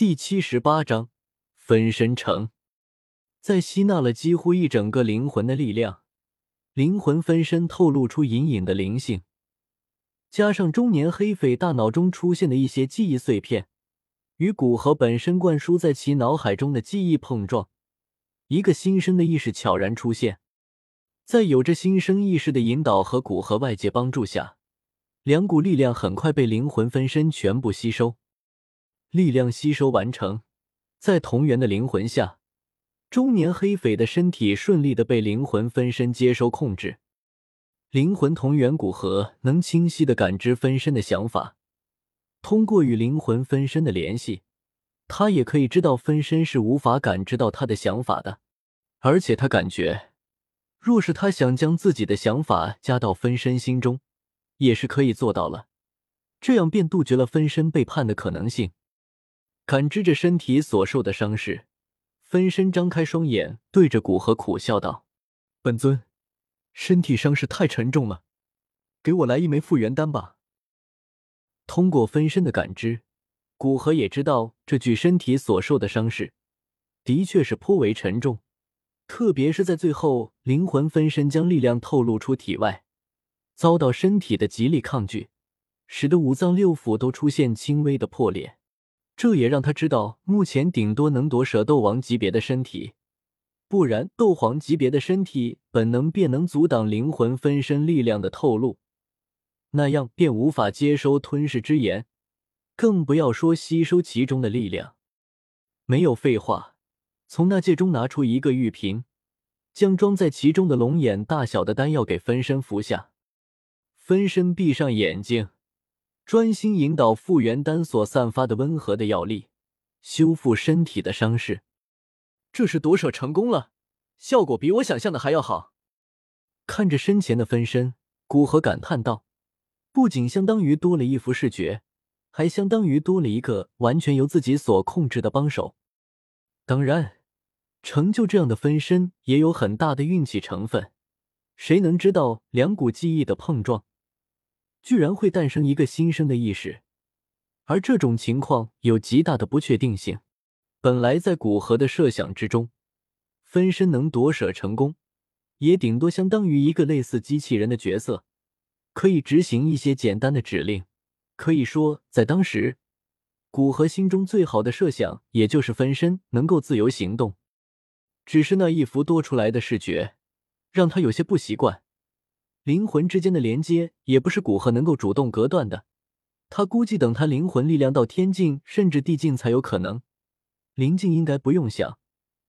第七十八章分身城。在吸纳了几乎一整个灵魂的力量，灵魂分身透露出隐隐的灵性，加上中年黑匪大脑中出现的一些记忆碎片，与古河本身灌输在其脑海中的记忆碰撞，一个新生的意识悄然出现。在有着新生意识的引导和古河外界帮助下，两股力量很快被灵魂分身全部吸收。力量吸收完成，在同源的灵魂下，中年黑匪的身体顺利的被灵魂分身接收控制。灵魂同源古河能清晰的感知分身的想法，通过与灵魂分身的联系，他也可以知道分身是无法感知到他的想法的。而且他感觉，若是他想将自己的想法加到分身心中，也是可以做到了。这样便杜绝了分身背叛的可能性。感知着身体所受的伤势，分身张开双眼，对着古河苦笑道：“本尊，身体伤势太沉重了，给我来一枚复原丹吧。”通过分身的感知，古河也知道这具身体所受的伤势的确是颇为沉重，特别是在最后灵魂分身将力量透露出体外，遭到身体的极力抗拒，使得五脏六腑都出现轻微的破裂。这也让他知道，目前顶多能夺舍斗王级别的身体，不然斗皇级别的身体本能便能阻挡灵魂分身力量的透露，那样便无法接收吞噬之炎，更不要说吸收其中的力量。没有废话，从那戒中拿出一个玉瓶，将装在其中的龙眼大小的丹药给分身服下，分身闭上眼睛。专心引导复原丹所散发的温和的药力，修复身体的伤势。这是夺舍成功了，效果比我想象的还要好。看着身前的分身，古河感叹道：“不仅相当于多了一副视觉，还相当于多了一个完全由自己所控制的帮手。当然，成就这样的分身也有很大的运气成分。谁能知道两股记忆的碰撞？”居然会诞生一个新生的意识，而这种情况有极大的不确定性。本来在古河的设想之中，分身能夺舍成功，也顶多相当于一个类似机器人的角色，可以执行一些简单的指令。可以说，在当时，古河心中最好的设想，也就是分身能够自由行动。只是那一幅多出来的视觉，让他有些不习惯。灵魂之间的连接也不是古河能够主动隔断的，他估计等他灵魂力量到天境甚至地境才有可能。灵境应该不用想，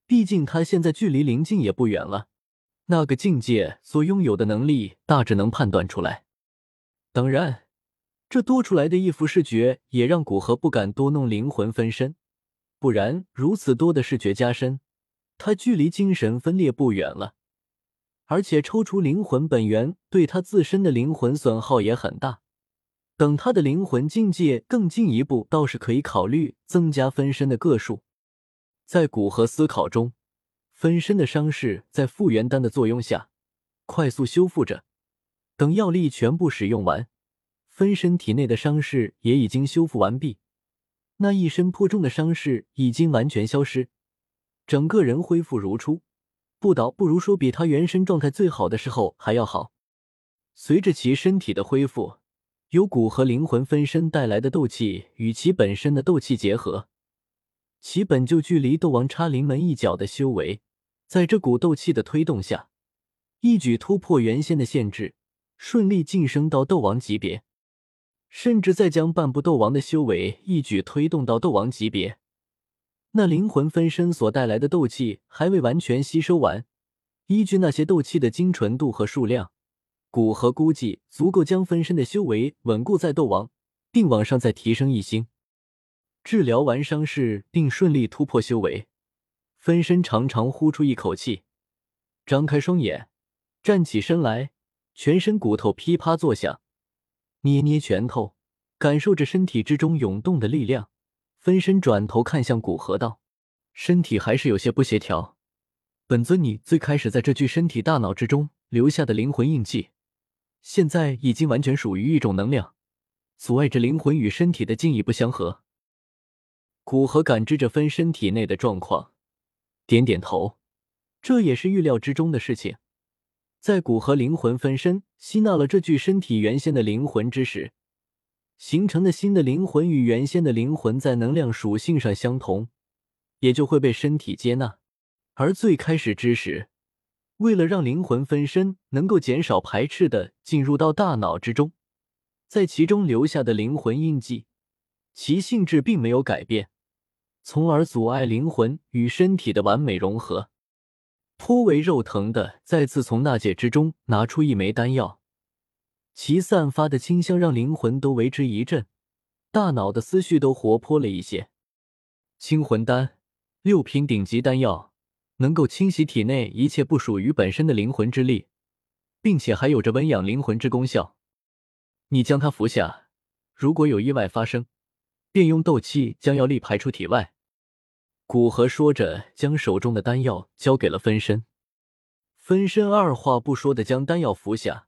毕竟他现在距离灵境也不远了。那个境界所拥有的能力大致能判断出来。当然，这多出来的一幅视觉也让古河不敢多弄灵魂分身，不然如此多的视觉加深，他距离精神分裂不远了。而且抽出灵魂本源，对他自身的灵魂损耗也很大。等他的灵魂境界更进一步，倒是可以考虑增加分身的个数。在古河思考中，分身的伤势在复原丹的作用下快速修复着。等药力全部使用完，分身体内的伤势也已经修复完毕。那一身颇重的伤势已经完全消失，整个人恢复如初。不倒不如说比他原身状态最好的时候还要好。随着其身体的恢复，由骨和灵魂分身带来的斗气与其本身的斗气结合，其本就距离斗王差临门一脚的修为，在这股斗气的推动下，一举突破原先的限制，顺利晋升到斗王级别，甚至再将半步斗王的修为一举推动到斗王级别。那灵魂分身所带来的斗气还未完全吸收完，依据那些斗气的精纯度和数量，古河估计足够将分身的修为稳固在斗王，并往上再提升一星。治疗完伤势并顺利突破修为，分身长长呼出一口气，张开双眼，站起身来，全身骨头噼啪作响，捏捏拳头，感受着身体之中涌动的力量。分身转头看向古河道：“身体还是有些不协调。本尊，你最开始在这具身体大脑之中留下的灵魂印记，现在已经完全属于一种能量，阻碍着灵魂与身体的进一步相合。”古河感知着分身体内的状况，点点头，这也是预料之中的事情。在古河灵魂分身吸纳了这具身体原先的灵魂之时，形成的新的灵魂与原先的灵魂在能量属性上相同，也就会被身体接纳。而最开始之时，为了让灵魂分身能够减少排斥的进入到大脑之中，在其中留下的灵魂印记，其性质并没有改变，从而阻碍灵魂与身体的完美融合。颇为肉疼的，再次从纳戒之中拿出一枚丹药，其散发的清香让灵魂都为之一振，大脑的思绪都活泼了一些。清魂丹，六品顶级丹药，能够清洗体内一切不属于本身的灵魂之力，并且还有着温养灵魂之功效。你将它服下，如果有意外发生，便用斗气将药力排出体外。古河说着，将手中的丹药交给了分身。分身二话不说的将丹药服下，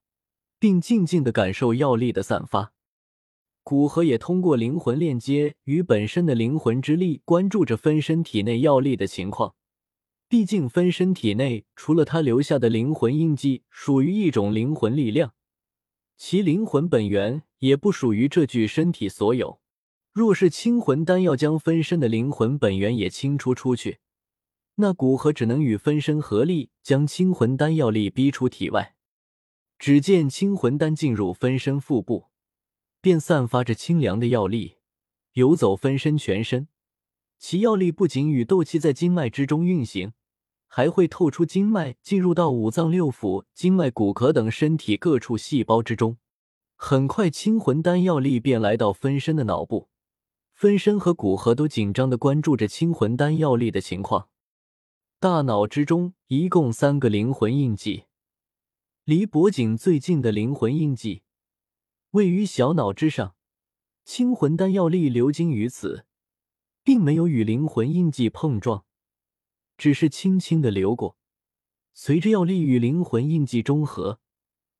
并静静的感受药力的散发。古河也通过灵魂链接与本身的灵魂之力，关注着分身体内药力的情况。毕竟分身体内除了他留下的灵魂印记属于一种灵魂力量，其灵魂本源也不属于这具身体所有。若是清魂丹要将分身的灵魂本源也清除出去，那古河只能与分身合力将清魂丹药力逼出体外。只见清魂丹进入分身腹部，便散发着清凉的药力，游走分身全身。其药力不仅与斗气在经脉之中运行，还会透出经脉，进入到五脏六腑、经脉、骨骼等身体各处细胞之中。很快，清魂丹药力便来到分身的脑部。分身和古河都紧张地关注着清魂丹药力的情况。大脑之中一共三个灵魂印记，离脖颈最近的灵魂印记位于小脑之上。清魂丹药力流经于此，并没有与灵魂印记碰撞，只是轻轻的流过。随着药力与灵魂印记中和，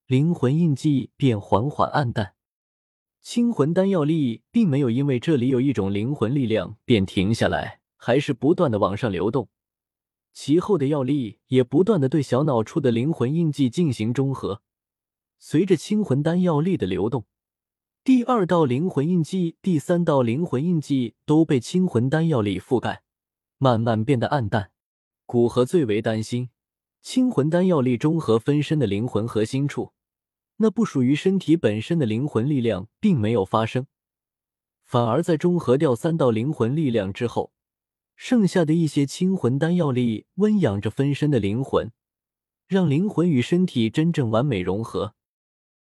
灵魂印记便缓缓暗淡。清魂丹药力并没有因为这里有一种灵魂力量便停下来，还是不断的往上流动。其后的药力也不断的对小脑处的灵魂印记进行中和。随着清魂丹药力的流动，第二道灵魂印记、第三道灵魂印记都被清魂丹药力覆盖，慢慢变得暗淡。古河最为担心，清魂丹药力中和分身的灵魂核心处。那不属于身体本身的灵魂力量并没有发生，反而在中和掉三道灵魂力量之后，剩下的一些清魂丹药力温养着分身的灵魂，让灵魂与身体真正完美融合。